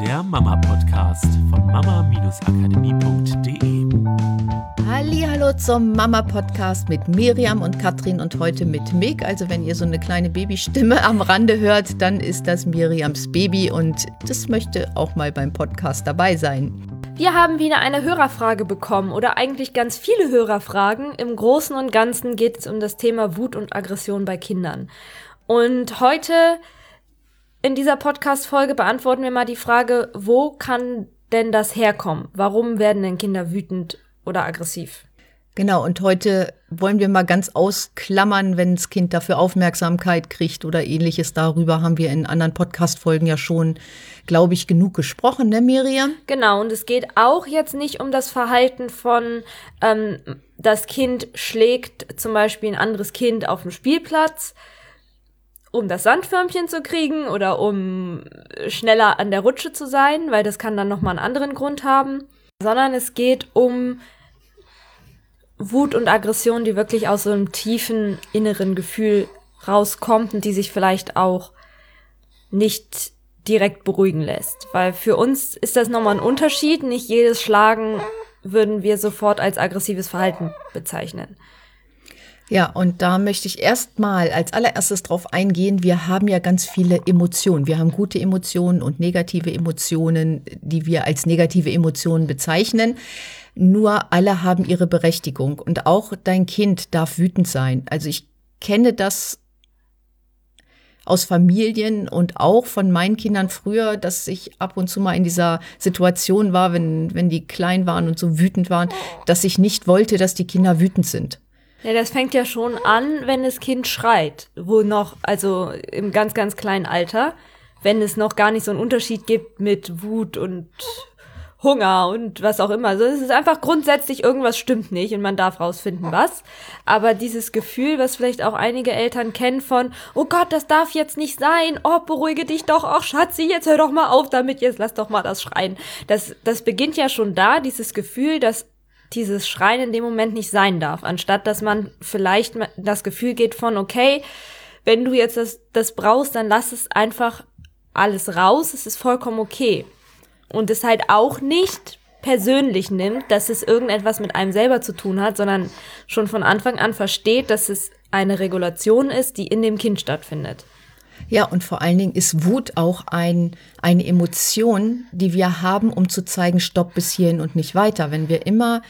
der Mama-Podcast von mama-akademie.de. Hallo zum Mama-Podcast mit Miriam und Katrin und heute mit Meg. Also wenn ihr so eine kleine Babystimme am Rande hört, dann ist das Miriams Baby und das möchte auch mal beim Podcast dabei sein. Wir haben wieder eine Hörerfrage bekommen oder eigentlich ganz viele Hörerfragen. Im Großen und Ganzen geht es um das Thema Wut und Aggression bei Kindern. Und heute in dieser Podcast-Folge beantworten wir mal die Frage, wo kann denn das herkommen? Warum werden denn Kinder wütend oder aggressiv? Genau, und heute wollen wir mal ganz ausklammern, wenn das Kind dafür Aufmerksamkeit kriegt oder ähnliches. Darüber haben wir in anderen Podcast-Folgen ja schon, glaube ich, genug gesprochen, ne, Miriam? Genau, und es geht auch jetzt nicht um das Verhalten von, ähm, das Kind schlägt zum Beispiel ein anderes Kind auf dem Spielplatz, um das Sandförmchen zu kriegen oder um schneller an der Rutsche zu sein, weil das kann dann nochmal einen anderen Grund haben, sondern es geht um Wut und Aggression, die wirklich aus so einem tiefen inneren Gefühl rauskommt und die sich vielleicht auch nicht direkt beruhigen lässt. Weil für uns ist das nochmal ein Unterschied. Nicht jedes Schlagen würden wir sofort als aggressives Verhalten bezeichnen. Ja, und da möchte ich erstmal als allererstes drauf eingehen. Wir haben ja ganz viele Emotionen. Wir haben gute Emotionen und negative Emotionen, die wir als negative Emotionen bezeichnen. Nur alle haben ihre Berechtigung und auch dein Kind darf wütend sein. Also ich kenne das aus Familien und auch von meinen Kindern früher, dass ich ab und zu mal in dieser Situation war, wenn, wenn die klein waren und so wütend waren, dass ich nicht wollte, dass die Kinder wütend sind. Ja, das fängt ja schon an, wenn das Kind schreit, wo noch, also im ganz, ganz kleinen Alter, wenn es noch gar nicht so einen Unterschied gibt mit Wut und Hunger und was auch immer. Also es ist einfach grundsätzlich irgendwas stimmt nicht und man darf rausfinden, was. Aber dieses Gefühl, was vielleicht auch einige Eltern kennen von, oh Gott, das darf jetzt nicht sein. Oh, beruhige dich doch. Ach, Schatzi, jetzt hör doch mal auf damit. Jetzt lass doch mal das schreien. Das, das beginnt ja schon da, dieses Gefühl, dass dieses Schreien in dem Moment nicht sein darf, anstatt dass man vielleicht das Gefühl geht von, okay, wenn du jetzt das, das brauchst, dann lass es einfach alles raus, es ist vollkommen okay. Und es halt auch nicht persönlich nimmt, dass es irgendetwas mit einem selber zu tun hat, sondern schon von Anfang an versteht, dass es eine Regulation ist, die in dem Kind stattfindet. Ja, und vor allen Dingen ist Wut auch ein, eine Emotion, die wir haben, um zu zeigen, stopp bis hierhin und nicht weiter. Wenn wir immer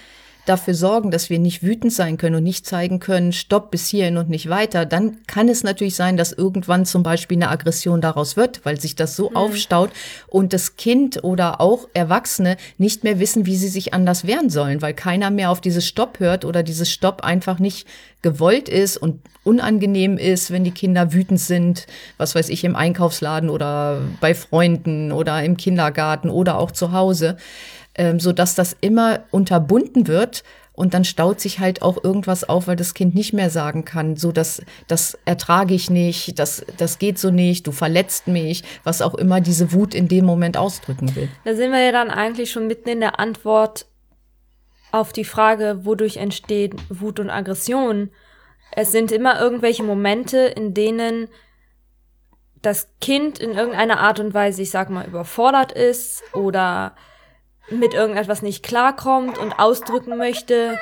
dafür sorgen, dass wir nicht wütend sein können und nicht zeigen können, stopp bis hierhin und nicht weiter, dann kann es natürlich sein, dass irgendwann zum Beispiel eine Aggression daraus wird, weil sich das so mhm. aufstaut und das Kind oder auch Erwachsene nicht mehr wissen, wie sie sich anders wehren sollen, weil keiner mehr auf dieses Stopp hört oder dieses Stopp einfach nicht gewollt ist und unangenehm ist, wenn die Kinder wütend sind, was weiß ich, im Einkaufsladen oder bei Freunden oder im Kindergarten oder auch zu Hause ähm, so dass das immer unterbunden wird und dann staut sich halt auch irgendwas auf, weil das Kind nicht mehr sagen kann, so dass das ertrage ich nicht, das das geht so nicht, du verletzt mich, was auch immer diese Wut in dem Moment ausdrücken will. Da sind wir ja dann eigentlich schon mitten in der Antwort auf die Frage, wodurch entsteht Wut und Aggression. Es sind immer irgendwelche Momente, in denen das Kind in irgendeiner Art und Weise, ich sag mal, überfordert ist oder mit irgendetwas nicht klarkommt und ausdrücken möchte,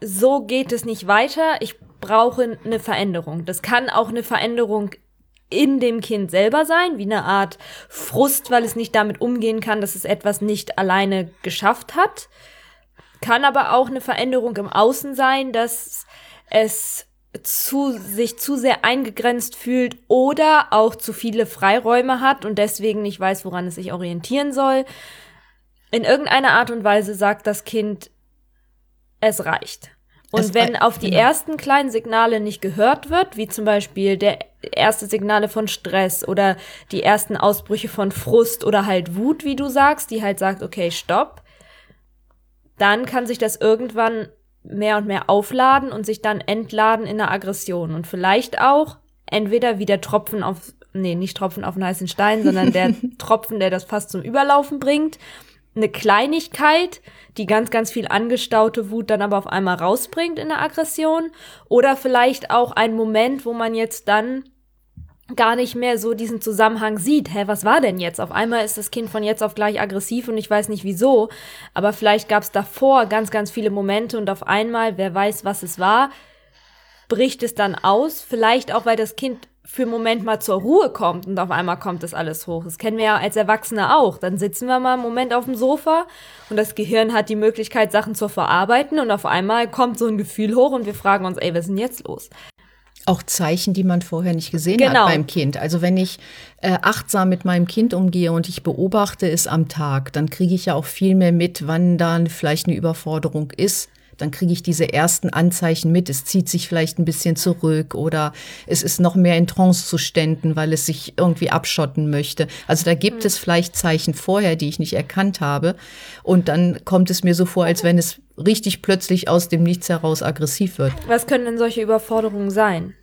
so geht es nicht weiter, ich brauche eine Veränderung. Das kann auch eine Veränderung in dem Kind selber sein, wie eine Art Frust, weil es nicht damit umgehen kann, dass es etwas nicht alleine geschafft hat. Kann aber auch eine Veränderung im Außen sein, dass es zu, sich zu sehr eingegrenzt fühlt oder auch zu viele Freiräume hat und deswegen nicht weiß, woran es sich orientieren soll in irgendeiner Art und Weise sagt das Kind, es reicht. Und es wenn auf die genau. ersten kleinen Signale nicht gehört wird, wie zum Beispiel der erste Signale von Stress oder die ersten Ausbrüche von Frust oder halt Wut, wie du sagst, die halt sagt, okay, stopp, dann kann sich das irgendwann mehr und mehr aufladen und sich dann entladen in einer Aggression und vielleicht auch entweder wie der Tropfen auf, nee, nicht Tropfen auf einen heißen Stein, sondern der Tropfen, der das fast zum Überlaufen bringt eine Kleinigkeit, die ganz, ganz viel angestaute Wut dann aber auf einmal rausbringt in der Aggression. Oder vielleicht auch ein Moment, wo man jetzt dann gar nicht mehr so diesen Zusammenhang sieht. Hä, was war denn jetzt? Auf einmal ist das Kind von jetzt auf gleich aggressiv und ich weiß nicht wieso. Aber vielleicht gab es davor ganz, ganz viele Momente und auf einmal, wer weiß, was es war, bricht es dann aus. Vielleicht auch, weil das Kind für einen Moment mal zur Ruhe kommt und auf einmal kommt das alles hoch. Das kennen wir ja als Erwachsene auch. Dann sitzen wir mal einen Moment auf dem Sofa und das Gehirn hat die Möglichkeit, Sachen zu verarbeiten und auf einmal kommt so ein Gefühl hoch und wir fragen uns, ey, was ist denn jetzt los? Auch Zeichen, die man vorher nicht gesehen Genau. hat beim Kind. Also wenn ich äh, achtsam mit meinem Kind umgehe und ich beobachte es am Tag, dann kriege ich ja auch viel mehr mit, wann dann vielleicht eine Überforderung ist. Dann kriege ich diese ersten Anzeichen mit. Es zieht sich vielleicht ein bisschen zurück oder es ist noch mehr in Trancezuständen, weil es sich irgendwie abschotten möchte. Also da gibt es vielleicht Zeichen vorher, die ich nicht erkannt habe. Und dann kommt es mir so vor, als wenn es richtig plötzlich aus dem Nichts heraus aggressiv wird. Was können denn solche Überforderungen sein?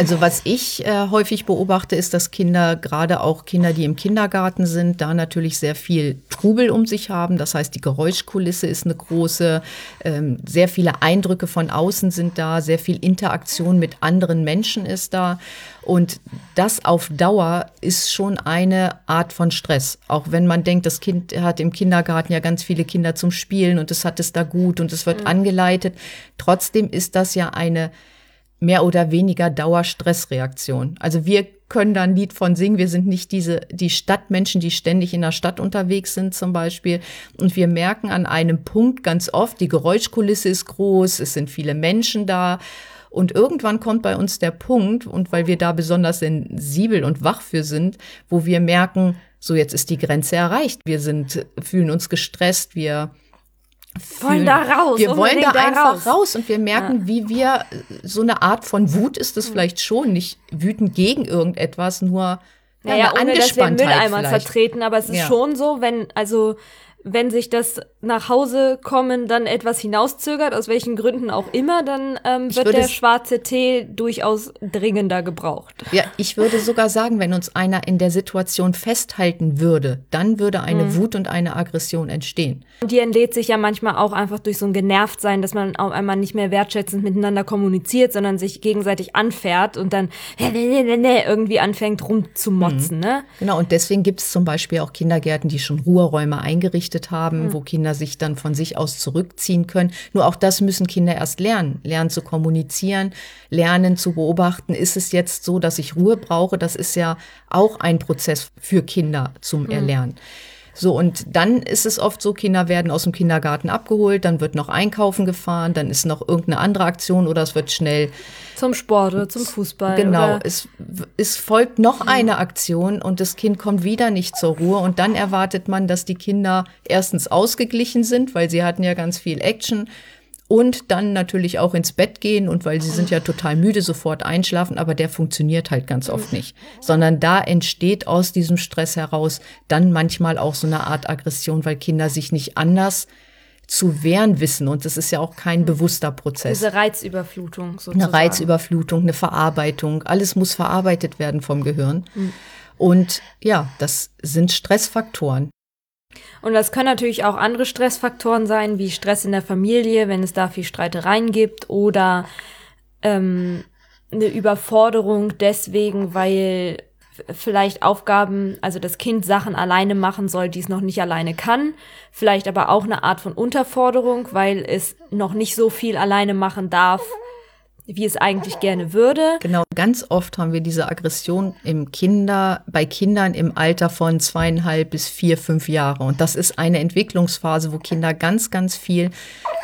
Also was ich äh, häufig beobachte, ist, dass Kinder, gerade auch Kinder, die im Kindergarten sind, da natürlich sehr viel Trubel um sich haben. Das heißt, die Geräuschkulisse ist eine große, ähm, sehr viele Eindrücke von außen sind da, sehr viel Interaktion mit anderen Menschen ist da. Und das auf Dauer ist schon eine Art von Stress. Auch wenn man denkt, das Kind hat im Kindergarten ja ganz viele Kinder zum Spielen und es hat es da gut und es wird angeleitet. Trotzdem ist das ja eine mehr oder weniger Dauerstressreaktion. Also wir können da ein Lied von singen. Wir sind nicht diese, die Stadtmenschen, die ständig in der Stadt unterwegs sind zum Beispiel. Und wir merken an einem Punkt ganz oft, die Geräuschkulisse ist groß, es sind viele Menschen da. Und irgendwann kommt bei uns der Punkt, und weil wir da besonders sensibel und wach für sind, wo wir merken, so jetzt ist die Grenze erreicht. Wir sind, fühlen uns gestresst, wir Wollen da raus, Wir wollen da da einfach raus. raus. und wir merken, wie wir so eine Art von Wut ist es vielleicht schon, nicht wütend gegen irgendetwas, nur ja, Naja, eine ohne dass wir Mülleimer vielleicht. vertreten, aber es ist Ja. schon so, wenn, also, wenn sich das nach Hause kommen dann etwas hinauszögert, aus welchen Gründen auch immer, dann ähm, wird der schwarze Tee durchaus dringender gebraucht. Ja, ich würde sogar sagen, wenn uns einer in der Situation festhalten würde, dann würde eine Mhm. Wut und eine Aggression entstehen. Und die entlädt sich ja manchmal auch einfach durch so ein Genervtsein, dass man auf einmal nicht mehr wertschätzend miteinander kommuniziert, sondern sich gegenseitig anfährt und dann irgendwie anfängt rumzumotzen, ne? Genau, und deswegen gibt es zum Beispiel auch Kindergärten, die schon Ruheräume eingerichtet haben, wo Kinder sich dann von sich aus zurückziehen können. Nur auch das müssen Kinder erst lernen. Lernen zu kommunizieren, lernen zu beobachten. Ist es jetzt so, dass ich Ruhe brauche? Das ist ja auch ein Prozess für Kinder zum Erlernen. So, und dann ist es oft so, Kinder werden aus dem Kindergarten abgeholt, dann wird noch einkaufen gefahren, dann ist noch irgendeine andere Aktion oder es wird schnell Zum Sport oder zum Fußball. Genau, es, es folgt noch eine Aktion und das Kind kommt wieder nicht zur Ruhe und dann erwartet man, dass die Kinder erstens ausgeglichen sind, weil sie hatten ja ganz viel Action und dann natürlich auch ins Bett gehen und weil sie sind ja total müde, sofort einschlafen, aber der funktioniert halt ganz oft nicht, sondern da entsteht aus diesem Stress heraus dann manchmal auch so eine Art Aggression, weil Kinder sich nicht anders zu wehren wissen und das ist ja auch kein bewusster Prozess diese Reizüberflutung sozusagen. eine Reizüberflutung, eine Verarbeitung. Alles muss verarbeitet werden vom Gehirn. Und ja, das sind Stressfaktoren. Und das können natürlich auch andere Stressfaktoren sein, wie Stress in der Familie, wenn es da viel Streitereien gibt oder ähm, eine Überforderung deswegen, weil vielleicht Aufgaben, also das Kind Sachen alleine machen soll, die es noch nicht alleine kann. Vielleicht aber auch eine Art von Unterforderung, weil es noch nicht so viel alleine machen darf, wie es eigentlich gerne würde. Genau, ganz oft haben wir diese Aggression im Kinder, bei Kindern im Alter von zweieinhalb bis vier, fünf Jahre. Und das ist eine Entwicklungsphase, wo Kinder ganz, ganz viel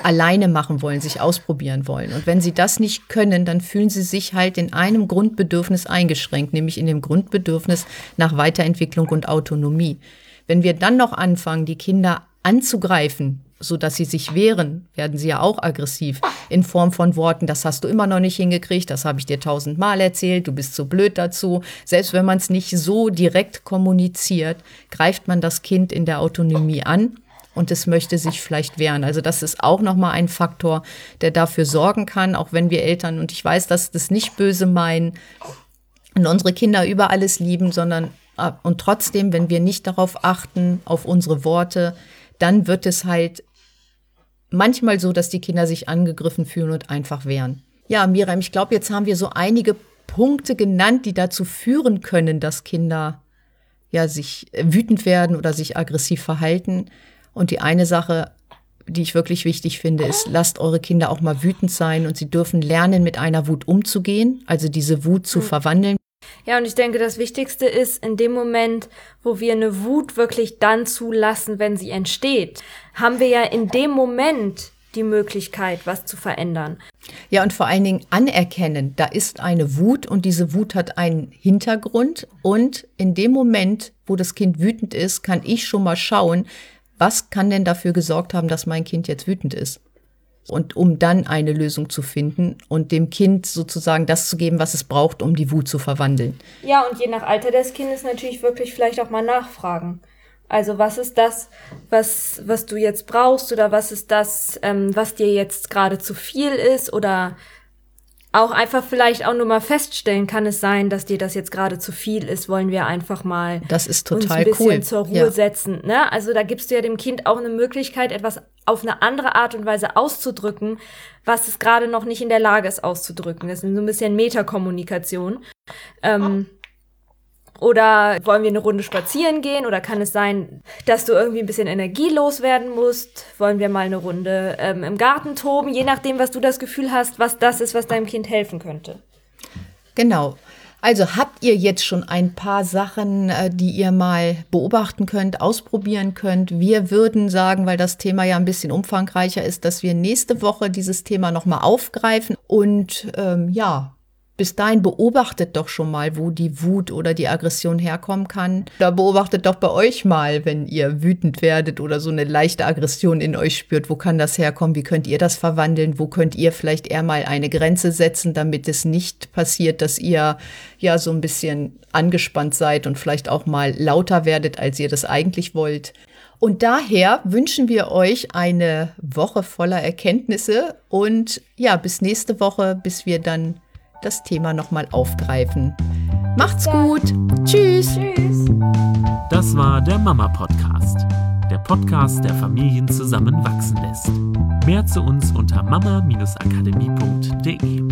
alleine machen wollen, sich ausprobieren wollen. Und wenn sie das nicht können, dann fühlen sie sich halt in einem Grundbedürfnis eingeschränkt, nämlich in dem Grundbedürfnis nach Weiterentwicklung und Autonomie. Wenn wir dann noch anfangen, die Kinder anzugreifen, so dass sie sich wehren, werden sie ja auch aggressiv in Form von Worten, das hast du immer noch nicht hingekriegt, das habe ich dir tausendmal erzählt, du bist so blöd dazu. Selbst wenn man es nicht so direkt kommuniziert, greift man das Kind in der Autonomie an und es möchte sich vielleicht wehren. Also das ist auch nochmal ein Faktor, der dafür sorgen kann, auch wenn wir Eltern, und ich weiß, dass das nicht böse meinen, und unsere Kinder über alles lieben, sondern äh, und trotzdem, wenn wir nicht darauf achten, auf unsere Worte, dann wird es halt manchmal so, dass die Kinder sich angegriffen fühlen und einfach wehren. Ja, Miriam, ich glaube, jetzt haben wir so einige Punkte genannt, die dazu führen können, dass Kinder ja sich wütend werden oder sich aggressiv verhalten. Und die eine Sache, die ich wirklich wichtig finde, ist, lasst eure Kinder auch mal wütend sein und sie dürfen lernen, mit einer Wut umzugehen, also diese Wut zu mhm. verwandeln. Ja, und ich denke, das Wichtigste ist, in dem Moment, wo wir eine Wut wirklich dann zulassen, wenn sie entsteht, haben wir ja in dem Moment die Möglichkeit, was zu verändern. Ja, und vor allen Dingen anerkennen, da ist eine Wut und diese Wut hat einen Hintergrund. Und in dem Moment, wo das Kind wütend ist, kann ich schon mal schauen, was kann denn dafür gesorgt haben, dass mein Kind jetzt wütend ist? Und um dann eine Lösung zu finden und dem Kind sozusagen das zu geben, was es braucht, um die Wut zu verwandeln. Ja, und je nach Alter des Kindes natürlich wirklich vielleicht auch mal nachfragen. Also was ist das, was, was du jetzt brauchst oder was ist das, ähm, was dir jetzt gerade zu viel ist oder auch einfach vielleicht auch nur mal feststellen, kann es sein, dass dir das jetzt gerade zu viel ist, wollen wir einfach mal das ist total uns ein bisschen cool. zur Ruhe ja. setzen. Ne? Also da gibst du ja dem Kind auch eine Möglichkeit, etwas auf eine andere Art und Weise auszudrücken, was es gerade noch nicht in der Lage ist auszudrücken. Das ist so ein bisschen Metakommunikation. Ähm, oder wollen wir eine Runde spazieren gehen? Oder kann es sein, dass du irgendwie ein bisschen Energie loswerden musst? Wollen wir mal eine Runde ähm, im Garten toben? Je nachdem, was du das Gefühl hast, was das ist, was deinem Kind helfen könnte. Genau. Also habt ihr jetzt schon ein paar Sachen, äh, die ihr mal beobachten könnt, ausprobieren könnt. Wir würden sagen, weil das Thema ja ein bisschen umfangreicher ist, dass wir nächste Woche dieses Thema nochmal aufgreifen und ähm, ja, bis dahin beobachtet doch schon mal, wo die Wut oder die Aggression herkommen kann. Da beobachtet doch bei euch mal, wenn ihr wütend werdet oder so eine leichte Aggression in euch spürt. Wo kann das herkommen? Wie könnt ihr das verwandeln? Wo könnt ihr vielleicht eher mal eine Grenze setzen, damit es nicht passiert, dass ihr ja so ein bisschen angespannt seid und vielleicht auch mal lauter werdet, als ihr das eigentlich wollt? Und daher wünschen wir euch eine Woche voller Erkenntnisse und ja, bis nächste Woche, bis wir dann das Thema nochmal aufgreifen. Macht's gut. Tschüss. Tschüss. Das war der Mama Podcast. Der Podcast, der Familien zusammenwachsen lässt. Mehr zu uns unter mama-akademie.de.